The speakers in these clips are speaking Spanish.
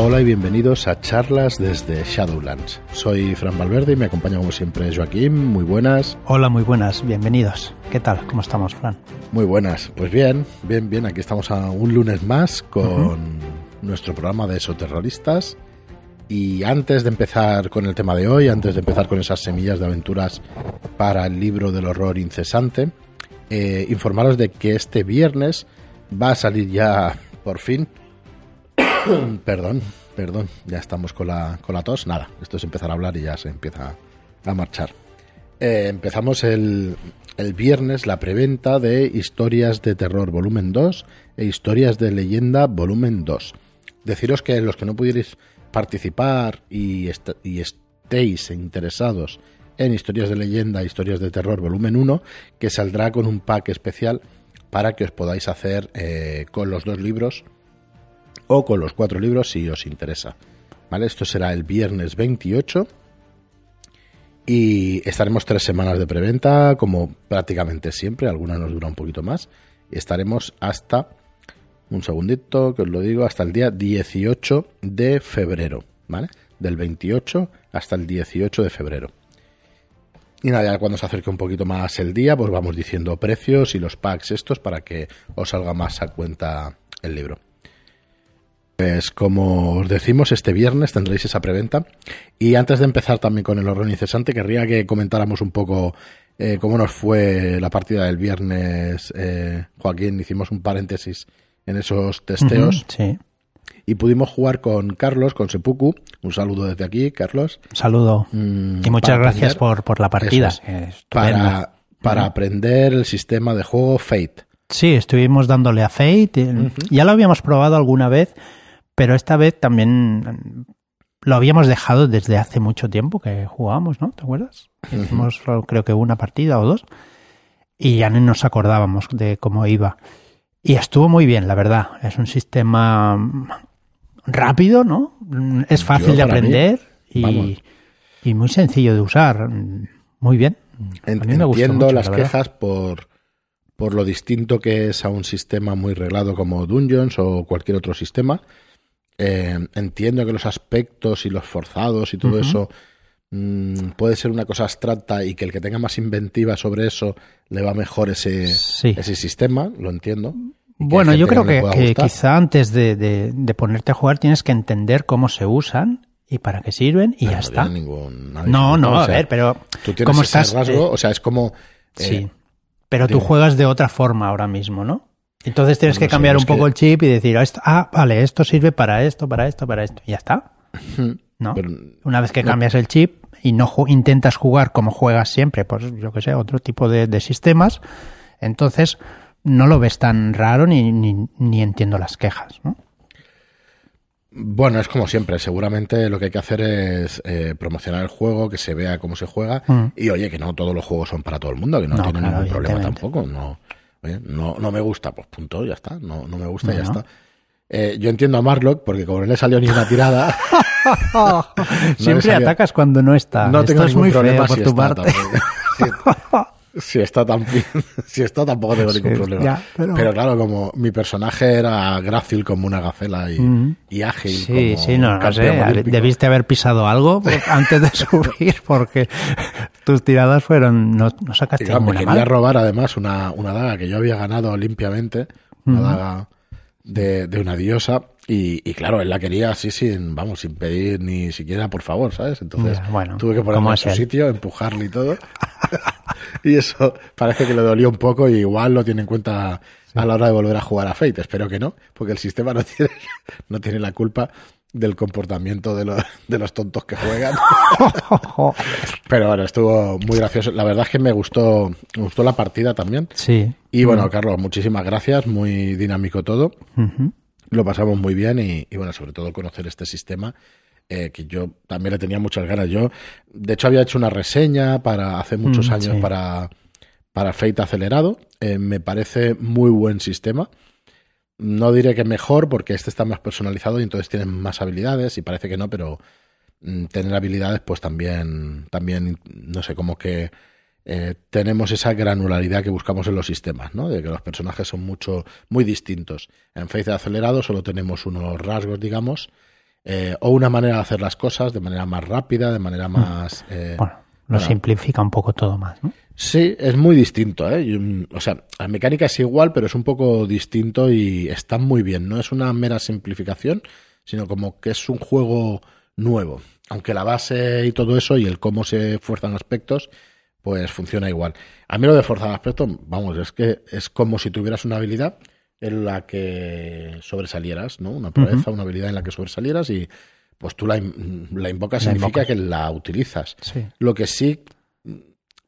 Hola y bienvenidos a charlas desde Shadowlands. Soy Fran Valverde y me acompaña como siempre Joaquín. Muy buenas. Hola, muy buenas, bienvenidos. ¿Qué tal? ¿Cómo estamos, Fran? Muy buenas. Pues bien, bien, bien. Aquí estamos a un lunes más con nuestro programa de esoterroristas. Y antes de empezar con el tema de hoy, antes de empezar con esas semillas de aventuras para el libro del horror incesante, eh, informaros de que este viernes va a salir ya por fin perdón, perdón, ya estamos con la, con la tos. Nada, esto es empezar a hablar y ya se empieza a marchar. Eh, empezamos el, el, viernes la preventa de Historias de Terror Volumen 2 e Historias de Leyenda Volumen 2. Deciros que los que no pudierais participar y, y estéis interesados en Historias de Leyenda, e Historias de Terror Volumen 1, que saldrá con un pack especial para que os podáis hacer eh, con los dos libros o con los cuatro libros si os interesa. ¿Vale? Esto será el viernes 28 y estaremos tres semanas de preventa, como prácticamente siempre, alguna nos dura un poquito más, y estaremos hasta, un segundito que os lo digo, hasta el día 18 de febrero, ¿vale? Del 28 hasta el 18 de febrero. Y nada, ya cuando se acerque un poquito más el día, pues vamos diciendo precios y los packs estos para que os salga más a cuenta el libro. Pues como os decimos, este viernes tendréis esa preventa. Y antes de empezar también con el horror incesante, querría que comentáramos un poco eh, cómo nos fue la partida del viernes. Eh, Joaquín, hicimos un paréntesis en esos testeos. sí. Y pudimos jugar con Carlos, con Sepuku. Un saludo desde aquí, Carlos. Un saludo. Mm, y muchas gracias por, por, la partida. para, para aprender el sistema de juego Fate. Sí, estuvimos dándole a Fate. Ya lo habíamos probado alguna vez pero esta vez también lo habíamos dejado desde hace mucho tiempo que jugábamos, ¿no? ¿Te acuerdas? Hicimos creo que una partida o dos y ya no nos acordábamos de cómo iba. Y estuvo muy bien, la verdad. Es un sistema rápido, ¿no? Es fácil de aprender y, y, muy sencillo de usar. Muy bien. Entiendo las quejas por, por lo distinto que es a un sistema muy reglado como Dungeons o cualquier otro sistema eh, entiendo que los aspectos y los forzados y todo eso mm, puede ser una cosa abstracta y que el que tenga más inventiva sobre eso le va mejor ese, ese sistema, lo entiendo. Bueno, yo creo que, quizá antes de, ponerte a jugar tienes que entender cómo se usan y para qué sirven y ya está. no, no, a ver, pero tú tienes ese estás, rasgo, eh, o sea, es como... sí, eh, pero tú juegas de otra forma ahora mismo, ¿no? Entonces tienes que cambiar un poco el chip y decir, ah, vale, esto sirve para esto, para esto, para esto. Y ya está. ¿No? Una vez que cambias el chip y no intentas jugar como juegas siempre, pues yo que sé, otro tipo de, sistemas, entonces no lo ves tan raro ni, ni, entiendo las quejas, ¿no? Bueno, es como siempre, seguramente lo que hay que hacer es eh, promocionar el juego, que se vea cómo se juega mm. y oye, que no todos los juegos son para todo el mundo, que no, tiene ningún problema tampoco, no no, no me gusta, pues punto, ya está. No, no me gusta, ya está. Eh, yo entiendo a Marlock porque como no le salió ni una tirada. Siempre atacas cuando no está. No tengo ningún problema por tu parte. si está tan bien, si está tampoco tengo ningún problema. pero... claro, como mi personaje era grácil como una gacela y, ágil. Sí, sí, no, no sé. Debiste haber pisado algo antes de subir porque tus tiradas fueron. No, no sacaste y, Me quería robar además una, una daga que yo había ganado limpiamente, una daga de, de una diosa y, y, claro, él la quería así sin, vamos, sin pedir ni siquiera por favor, ¿sabes? Entonces tuve que ponerme en su sitio, empujarle y todo. y eso parece que le dolió un poco y igual lo tiene en cuenta a la hora de volver a jugar a Fate. Espero que no, porque el sistema no tiene, no tiene la culpa del comportamiento de los, de los tontos que juegan. Pero bueno, estuvo muy gracioso. La verdad es que me gustó, me gustó la partida también. Sí. Y bueno, Carlos, muchísimas gracias. Muy dinámico todo lo pasamos muy bien y, bueno, sobre todo conocer este sistema. Eh, que yo también le tenía muchas ganas. Yo, de hecho, había hecho una reseña para hace muchos mm, años para, para Fate acelerado. Eh, me parece muy buen sistema. No diré que mejor, porque este está más personalizado y entonces tiene más habilidades, y parece que no, pero mm, tener habilidades, pues también, también, no sé, como que eh, tenemos esa granularidad que buscamos en los sistemas, ¿no? De que los personajes son mucho, muy distintos. En Face acelerado solo tenemos unos rasgos, digamos, eh, o una manera de hacer las cosas de manera más rápida, de manera más... eh, Bueno, lo bueno. simplifica un poco todo más, ¿no? Sí, es muy distinto, ¿eh? Yo, mm, o sea, la mecánica es igual, pero es un poco distinto y está muy bien. No es una mera simplificación, sino como que es un juego nuevo. Aunque la base y todo eso y el cómo se fuerzan aspectos, pues funciona igual. A mí lo de forzar aspectos, vamos, es que es como si tuvieras una habilidad en la que sobresalieras, ¿no? Una proeza, una habilidad en la que sobresalieras y pues tú la, la invocas, La significa invocas. que la utilizas. Sí. Lo que sí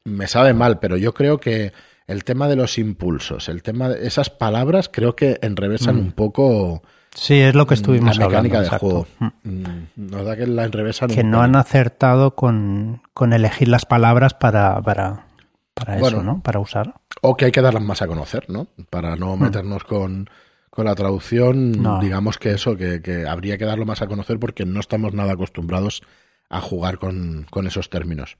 me sabe mal, pero yo creo que el tema de los impulsos, el tema de esas palabras, creo que enrevesan un poco Sí, es lo que la estuvimos mecánica hablando. del juego. Mm. Mm, Nos da que la enrevesan Que un no poco. han acertado con, con elegir las palabras para, para, para Bueno. eso, ¿no? Para usar. O que hay que darlas más a conocer, ¿no? Para no meternos con, con la traducción, No. digamos que eso, que, que habría que darlo más a conocer porque no estamos nada acostumbrados a jugar con, con esos términos.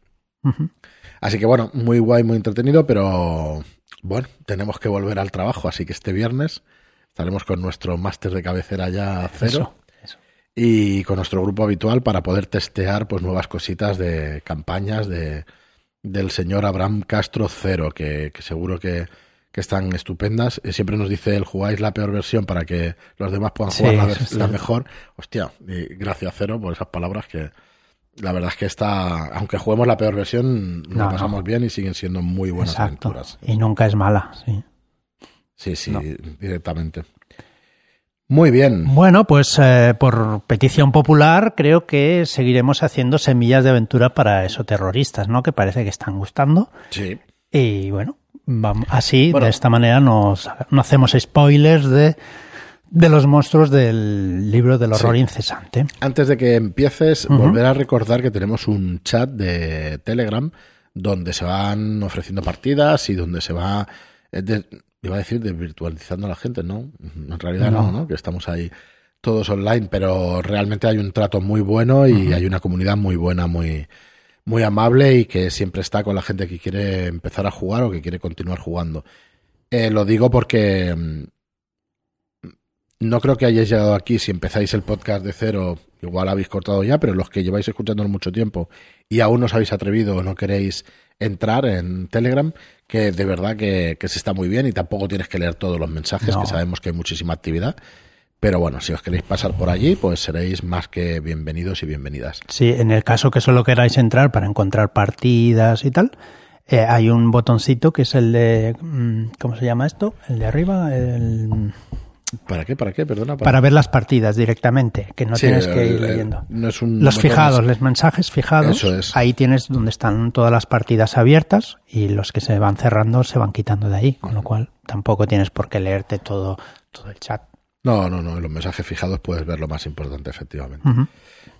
Así que bueno, muy guay, muy entretenido, pero bueno, tenemos que volver al trabajo, así que este viernes estaremos con nuestro máster de cabecera ya cero Eso, eso. y con nuestro grupo habitual para poder testear pues nuevas cositas de campañas de del señor Abraham Castro Cero, que, que seguro que, que están estupendas. Eh, Siempre nos dice el jugáis la peor versión para que los demás puedan Sí, jugar la, mejor. Hostia, y gracias Cero por esas palabras que la verdad es que está, aunque juguemos la peor versión, nos No, pasamos no. bien y siguen siendo muy buenas Exacto. aventuras. Y nunca es mala, sí. Sí, sí, No. directamente. Muy bien. Bueno, pues eh, por petición popular creo que seguiremos haciendo semillas de aventura para esoterroristas, ¿no? Que parece que están gustando. Sí. Y bueno, vamos, así, Bueno. de esta manera nos, no hacemos spoilers de, de los monstruos del libro del horror Sí. incesante. Antes de que empieces, volver a recordar que tenemos un chat de Telegram donde se van ofreciendo partidas y donde se va, eh, de- iba a decir, desvirtualizando a la gente, ¿no? En realidad no, No. ¿no? Que estamos ahí todos online, pero realmente hay un trato muy bueno y hay una comunidad muy buena, muy, muy amable y que siempre está con la gente que quiere empezar a jugar o que quiere continuar jugando. Eh, lo digo porque mm, no creo que hayáis llegado aquí si empezáis el podcast de cero, igual habéis cortado ya, pero los que lleváis escuchándolo mucho tiempo y aún no os habéis atrevido o no queréis entrar en Telegram, que de verdad que, que se está muy bien y tampoco tienes que leer todos los mensajes, No. que sabemos que hay muchísima actividad. Pero bueno, si os queréis pasar por allí, pues seréis más que bienvenidos y bienvenidas. Sí, en el caso que solo queráis entrar para encontrar partidas y tal, eh, hay un botoncito que es el de, mm, ¿cómo se llama esto? El de arriba, el, ¿Para qué? ¿Para qué? Perdona. para ver las partidas directamente, que no Sí, tienes que ir leyendo. no es un Los fijados, los mensajes fijados, Eso es. ahí tienes donde están todas las partidas abiertas y los que se van cerrando se van quitando de ahí, con lo cual tampoco tienes por qué leerte todo, todo el chat. No, no, no. En los mensajes fijados puedes ver lo más importante, efectivamente.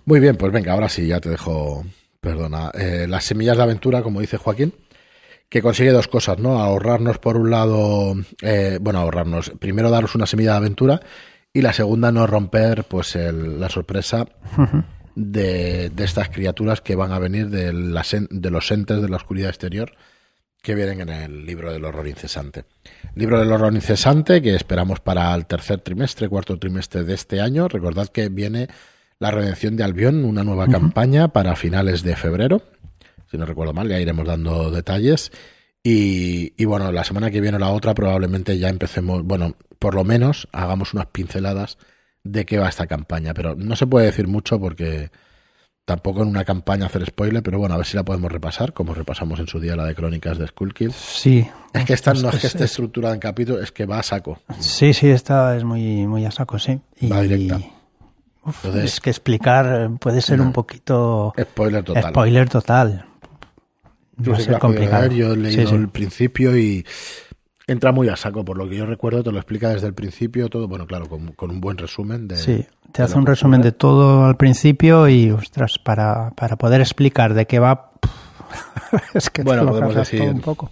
Muy bien, pues venga, ahora sí, ya te dejo, perdona, eh, las semillas de aventura, como dice Joaquín, que consigue dos cosas, ¿no? Ahorrarnos por un lado, eh, bueno, ahorrarnos, primero daros una semilla de aventura y la segunda no romper, pues, el- la sorpresa de, de estas criaturas que van a venir de, las de los entes de la oscuridad exterior que vienen en el libro del horror incesante. Libro del horror incesante que esperamos para el tercer trimestre, cuarto trimestre de este año. Recordad que viene la redención de Albión, una nueva campaña para finales de febrero. Si no recuerdo mal, ya iremos dando detalles. Y, y bueno, la semana que viene o la otra probablemente ya empecemos, bueno, por lo menos hagamos unas pinceladas de qué va esta campaña. Pero no se puede decir mucho porque tampoco en una campaña hacer spoiler, pero bueno, a ver si la podemos repasar, como repasamos en su día la de crónicas de Skullkill. Sí. Es que esta no es que Es- esté estructurada en capítulos, es que va a saco. Sí, sí, esta es muy, muy a saco, sí. Y, Va directa. Uf, Entonces- es que explicar puede ser un poquito Spoiler total. spoiler total. Tú Va a que complicado. yo he leído Sí, sí. el principio y entra muy a saco, por lo que yo recuerdo, te lo explica desde el principio todo, bueno, claro, con, con un buen resumen de... Sí, te de hace un resumen de todo al principio y, ostras, para, para poder explicar de qué va, es que te Bueno, lo podemos cargas decir- todo un poco.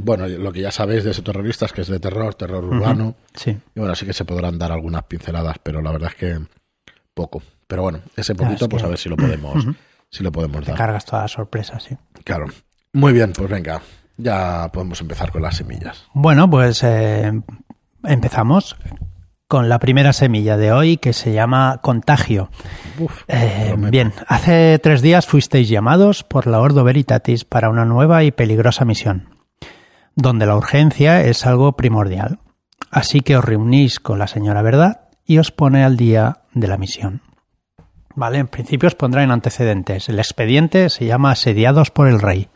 Bueno, lo que ya sabéis de ese terroristas, que es de terror, terror urbano, Sí, y bueno, sí que se podrán dar algunas pinceladas, pero la verdad es que poco. Pero bueno, ese poquito, es pues que- a ver si lo podemos, si lo podemos te dar. cargas todas las sorpresas, sí. Claro. Muy bien, pues venga, ya podemos empezar con las semillas. Bueno, pues eh, empezamos. con la primera semilla de hoy que se llama contagio. Uf, Eh, bien, hace tres días fuisteis llamados por la Ordo Veritatis para una nueva y peligrosa misión, donde la urgencia es algo primordial. Así que os reunís con la señora Verdad y os pone al día de la misión. Vale, en principio os pondrá en antecedentes. El expediente se llama Asediados por el Rey.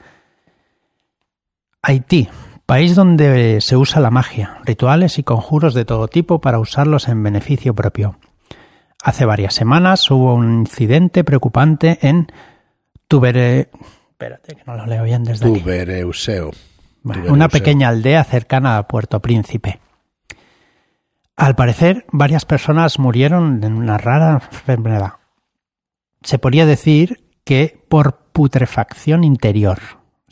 Haití, país donde se usa la magia, rituales y conjuros de todo tipo para usarlos en beneficio propio. Hace varias semanas hubo un incidente preocupante en Tubere... Espérate, que no lo leo bien desde aquí. Tubereuseo. Bueno, Tubereuseo. una pequeña aldea cercana a Puerto Príncipe. Al parecer, varias personas murieron de una rara enfermedad. Se podría decir que por putrefacción interior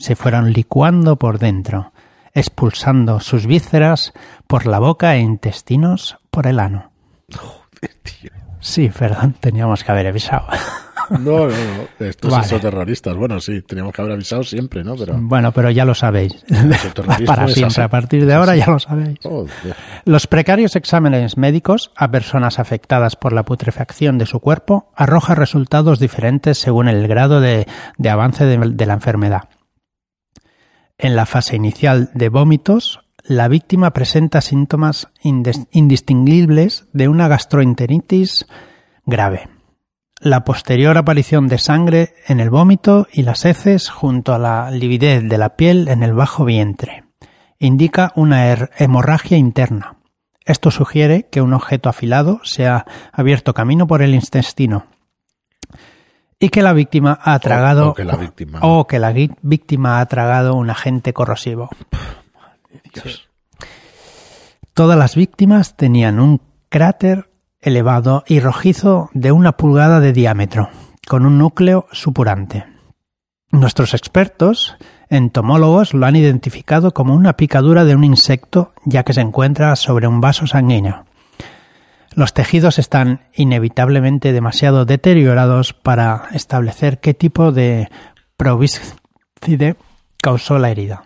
se fueron licuando por dentro, expulsando sus vísceras por la boca e intestinos por el ano. Tío. Sí, perdón, teníamos que haber avisado. No, no, no. Estos Vale. son terroristas. Bueno, sí, teníamos que haber avisado siempre, ¿no? Pero. Bueno, pero ya lo sabéis. Para siempre, así. a partir de ahora ya lo sabéis. Joder. Los precarios exámenes médicos a personas afectadas por la putrefacción de su cuerpo arrojan resultados diferentes según el grado de, de avance de, de la enfermedad. En la fase inicial de vómitos, la víctima presenta síntomas indistinguibles de una gastroenteritis grave. La posterior aparición de sangre en el vómito y las heces junto a la lividez de la piel en el bajo vientre indica una hemorragia interna. Esto sugiere que un objeto afilado se ha abierto camino por el intestino y que la víctima ha tragado o que la víctima- o que la gui- víctima ha tragado un agente corrosivo. Dios. Todas las víctimas tenían un cráter elevado y rojizo de una pulgada de diámetro, con un núcleo supurante. Nuestros expertos entomólogos lo han identificado como una picadura de un insecto, ya que se encuentra sobre un vaso sanguíneo. Los tejidos están inevitablemente demasiado deteriorados para establecer qué tipo de probiscide causó la herida.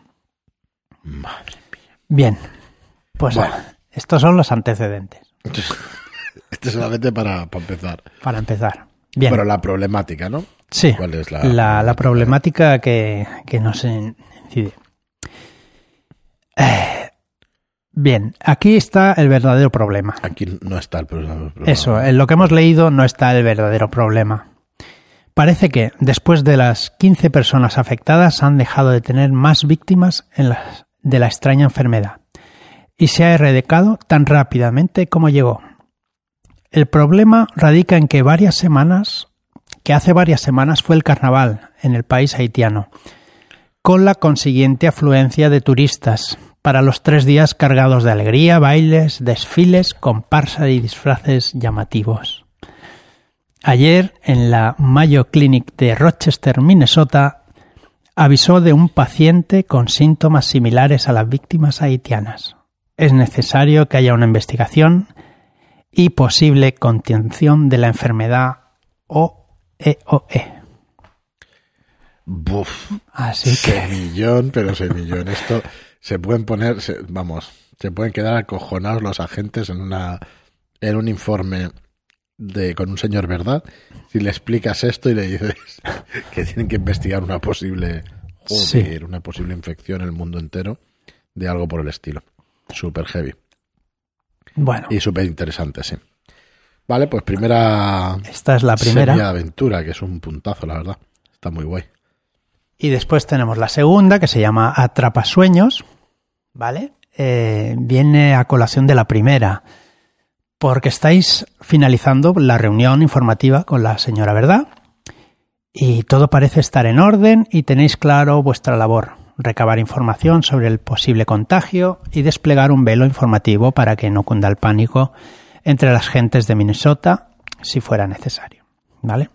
Madre Bien, pues Bueno. estos son los antecedentes, Este es solamente para, para empezar. para empezar. Bien, Pero la problemática, ¿no? sí, ¿Cuál es la, la, la problemática que, que nos incide. Eh, bien, aquí está el verdadero problema. Aquí no está el problema. Eso, en lo que hemos leído no está el verdadero problema. Parece que, después de las 15 personas afectadas, han dejado de tener más víctimas en las- de la extraña enfermedad y se ha erradicado tan rápidamente como llegó. El problema radica en que varias semanas, que hace varias semanas fue el carnaval en el país haitiano, con la consiguiente afluencia de turistas para los tres días cargados de alegría, bailes, desfiles, comparsa y disfraces llamativos. Ayer, en la Mayo Clinic de Rochester, Minnesota, avisó de un paciente con síntomas similares a las víctimas haitianas. Es necesario que haya una investigación y posible contención de la enfermedad OEOE. Buf. Así que, Semillón, pero semillón. Esto se pueden poner, se- vamos, se pueden quedar acojonados los agentes en una en un informe de con un señor verdad si le explicas esto y le dices que tienen que investigar una posible joder, una posible infección en el mundo entero de algo por el estilo. Super heavy bueno, y súper interesante, sí. Vale, pues primera esta es la primera. aventura, que es un puntazo, la verdad. Está muy guay. Y después tenemos la segunda, que se llama Atrapasueños, ¿vale? Eh, viene a colación de la primera, porque estáis finalizando la reunión informativa con la señora Verdad y todo parece estar en orden y tenéis claro vuestra labor, recabar información sobre el posible contagio y desplegar un velo informativo para que no cunda el pánico entre las gentes de Minnesota si fuera necesario, ¿vale?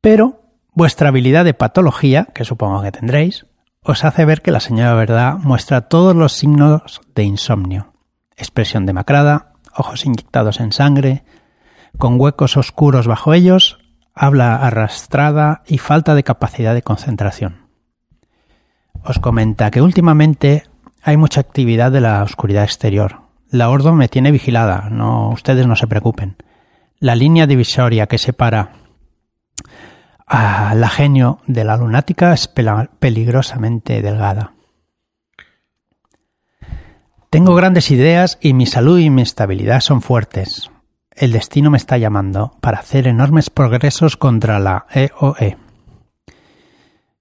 Pero vuestra habilidad de patología, que supongo que tendréis, os hace ver que la señora Verdad muestra todos los signos de insomnio. Expresión demacrada, ojos inyectados en sangre, con huecos oscuros bajo ellos, habla arrastrada y falta de capacidad de concentración. Os comenta que últimamente hay mucha actividad de la oscuridad exterior. La Ordo me tiene vigilada, no, ustedes no se preocupen. La línea divisoria que separa a la genio de la lunática es peligrosamente delgada. Tengo grandes ideas y mi salud y mi estabilidad son fuertes. El destino me está llamando para hacer enormes progresos contra la EOE.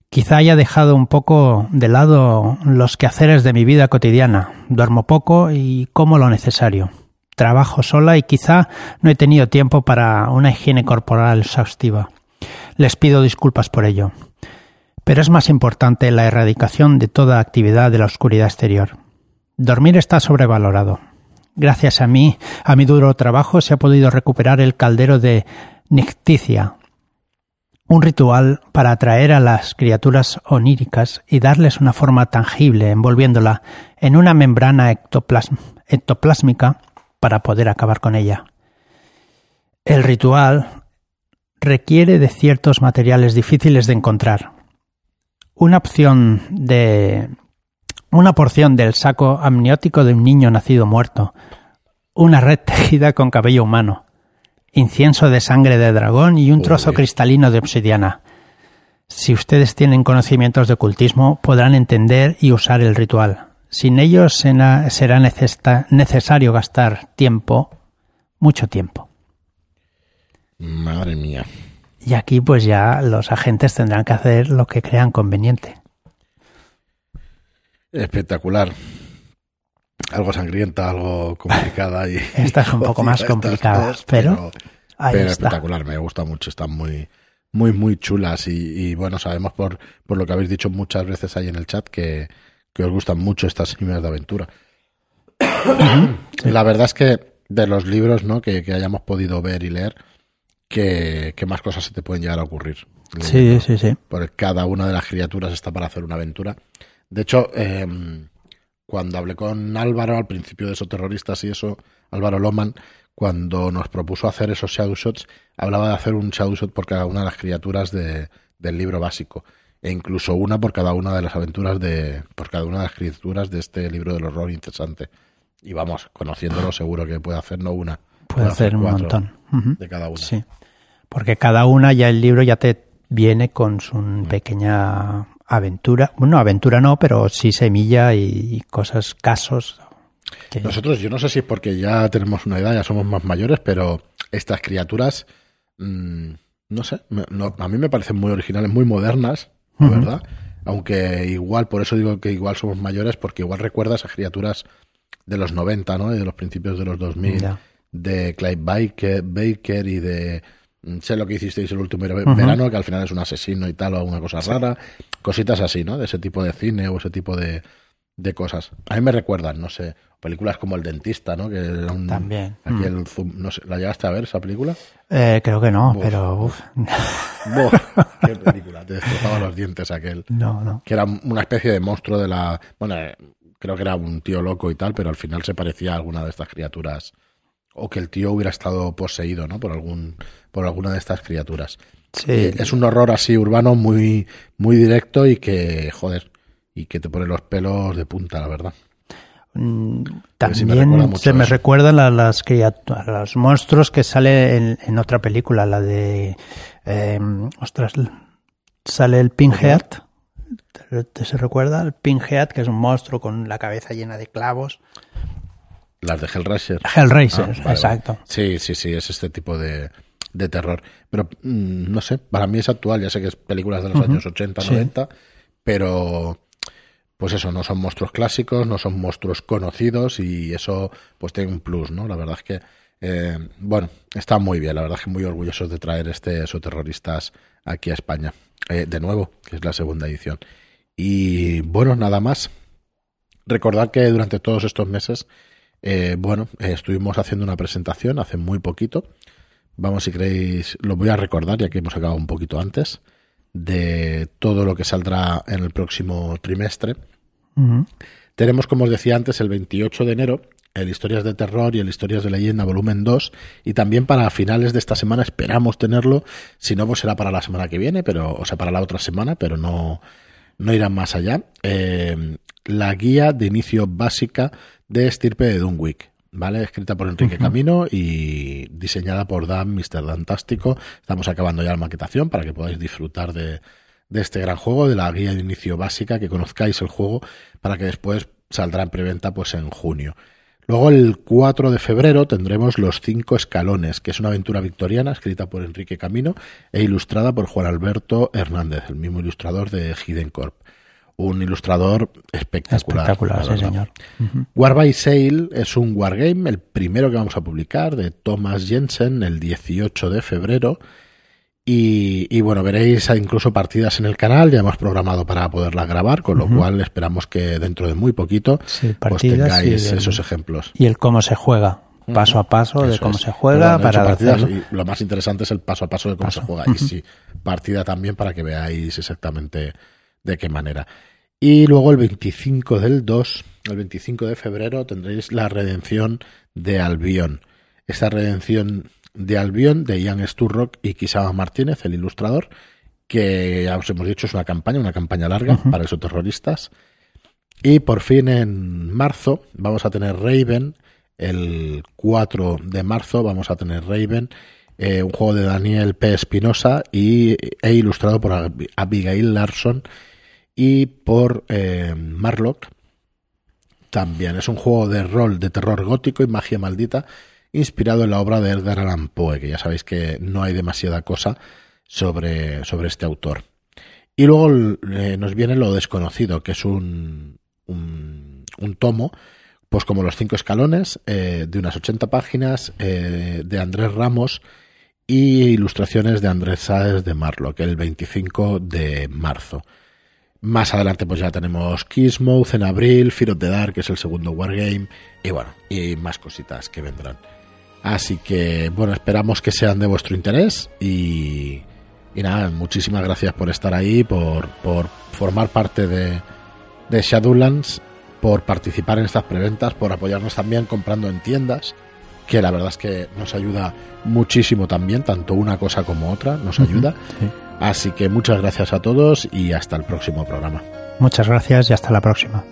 Quizá haya dejado un poco de lado los quehaceres de mi vida cotidiana. Duermo poco y como lo necesario. Trabajo sola y quizá no he tenido tiempo para una higiene corporal exhaustiva. Les pido disculpas por ello. Pero es más importante la erradicación de toda actividad de la oscuridad exterior. Dormir está sobrevalorado. Gracias a mí, a mi duro trabajo, se ha podido recuperar el caldero de Nicticia, un ritual para atraer a las criaturas oníricas y darles una forma tangible, envolviéndola en una membrana ectoplásmica para poder acabar con ella. El ritual requiere de ciertos materiales difíciles de encontrar. Una opción de una porción del saco amniótico de un niño nacido muerto, una red tejida con cabello humano, incienso de sangre de dragón y un trozo cristalino de obsidiana. Si ustedes tienen conocimientos de ocultismo, podrán entender y usar el ritual. Sin ellos será necesario gastar tiempo, mucho tiempo. Madre mía. Y aquí pues ya los agentes tendrán que hacer lo que crean conveniente. Espectacular algo sangrienta, algo complicada. Y, Esta es un poco más complicada, pero, espectacular, me gusta mucho, están muy, muy, muy chulas y, bueno, sabemos por, por lo que habéis dicho muchas veces ahí en el chat que, os gustan mucho estas semillas de aventura. La verdad es que de los libros ¿no? que, hayamos podido ver y leer, que, más cosas se te pueden llegar a ocurrir. Sí, sí, sí. Porque cada una de las criaturas está para hacer una aventura. De hecho, eh, cuando hablé con Álvaro al principio de esos terroristas y eso, Álvaro Loman, cuando nos propuso hacer esos shadow shots, hablaba de hacer un shadow shot por cada una de las criaturas de, del libro básico e incluso una por cada una de las aventuras de por cada una de las criaturas de este libro del horror incesante. Y vamos, conociéndolo seguro que puede hacer no una, puede, hacer, un montón de cada una. Sí. Porque cada una ya el libro ya te viene con su pequeña aventura, bueno, aventura no, pero sí semilla y cosas, casos. Nosotros, yo no sé si es porque ya tenemos una edad, ya somos más mayores, pero estas criaturas, mm, no sé, a mí me parecen muy originales, muy modernas, ¿verdad? Aunque igual, por eso digo que igual somos mayores, porque igual recuerdas a criaturas de los 90, ¿no? Y de los principios de los 2000, de Clive Baker, Baker y de Mm, sé lo que hicisteis el último verano, que al final es un asesino y tal, o alguna cosa rara, cositas así, ¿no? De ese tipo de cine o ese tipo de, de cosas. A mí me recuerdan, no sé, películas como El Dentista, ¿no? Que era un, También. Aquí el no sé, ¿La llegaste a ver esa película? Eh, creo que no, pero... Uf. ¡Qué película! Te destrozaba los dientes aquel. No, no. Que era una especie de monstruo de la... Bueno, creo que era un tío loco y tal, pero al final se parecía a alguna de estas criaturas. O que el tío hubiera estado poseído, ¿no? Por algún por alguna de estas criaturas. Sí. Es un horror así urbano muy, muy directo y que, joder, y que te pone los pelos de punta, la verdad. Mm, también se me recuerdan a las criaturas, a los monstruos que sale en, otra película, la de, em, ostras, sale el Pinhead. ¿Te, se recuerda? El Pinhead, que es un monstruo con la cabeza llena de clavos. Las de Hellraiser. Hellraiser, ah, exacto. Sí, sí, sí, es este tipo de, de terror. Pero mm, no sé, para mí es actual, ya sé que es películas de los años 80, 90, pero pues eso, no son monstruos clásicos, no son monstruos conocidos y eso pues tiene un plus, ¿no? La verdad es que, eh, bueno, está muy bien, la verdad es que muy orgullosos de traer este Esos Terroristas aquí a España, eh, de nuevo, que es la segunda edición. Y bueno, nada más. Recordad que durante todos estos meses, eh, bueno, estuvimos haciendo una presentación hace muy poquito Vamos, si queréis, lo voy a recordar, ya que hemos acabado un poquito antes, de todo lo que saldrá en el próximo trimestre. Tenemos, como os decía antes, el 28 de enero, el Historias de Terror y el Historias de Leyenda volumen 2, y también para finales de esta semana esperamos tenerlo, si no, pues será para la semana que viene, pero, o sea, para la otra semana, pero no, no irán más allá. Eh, la guía de inicio básica de estirpe de Dunwick ¿vale? Escrita por Enrique Camino y diseñada por Dan, Mr. Dantástico. Estamos acabando ya la maquetación para que podáis disfrutar de, de este gran juego, de la guía de inicio básica, que conozcáis el juego para que después saldrá en preventa pues en junio. Luego el 4 de febrero tendremos Los Cinco Escalones, que es una aventura victoriana escrita por Enrique Camino e ilustrada por Juan Alberto Hernández, el mismo ilustrador de Hidden Corp. Un ilustrador espectacular. Espectacular, sí, señor. War by Sail es un wargame, el primero que vamos a publicar, de Thomas Jensen, el 18 de febrero. Y, bueno, veréis incluso partidas en el canal, ya hemos programado para poderlas grabar, con lo cual esperamos que dentro de muy poquito pues tengáis esos ejemplos. Y el cómo se juega, paso a paso de cómo se juega. Para partidas, y lo más interesante es el paso a paso de cómo se juega. Y sí, partida también para que veáis exactamente de qué manera. Y luego el 25 del 2, el 25 de febrero, tendréis la redención de Albion. Esta redención de Albion, de Ian Sturrock y Kisama Martínez, el ilustrador, que ya os hemos dicho es una campaña, una campaña larga para esos terroristas. Y por fin en marzo vamos a tener Raven, el 4 de marzo vamos a tener Raven, eh, un juego de Daniel P. Espinosa y, e ilustrado por Abigail Larson y por eh, Marlock. También es un juego de rol de terror gótico y magia maldita inspirado en la obra de Edgar Allan Poe, que ya sabéis que no hay demasiada cosa sobre, sobre este autor. Y luego eh, nos viene lo desconocido, que es un, un, tomo, pues como los cinco escalones, eh, de unas 80 páginas, eh, de Andrés Ramos y ilustraciones de Andrés Sáez de Marlock, el 25 de marzo. Más adelante pues ya tenemos Kissmouth en abril, Fear of the Dark, que es el segundo Wargame, y bueno, y más cositas que vendrán. Así que, bueno, esperamos que sean de vuestro interés y, y nada, muchísimas gracias por estar ahí, por, por formar parte de, de Shadowlands, por participar en estas preventas, por apoyarnos también comprando en tiendas, que la verdad es que nos ayuda muchísimo también, tanto una cosa como otra nos ayuda. Así que muchas gracias a todos y hasta el próximo programa. Muchas gracias y hasta la próxima.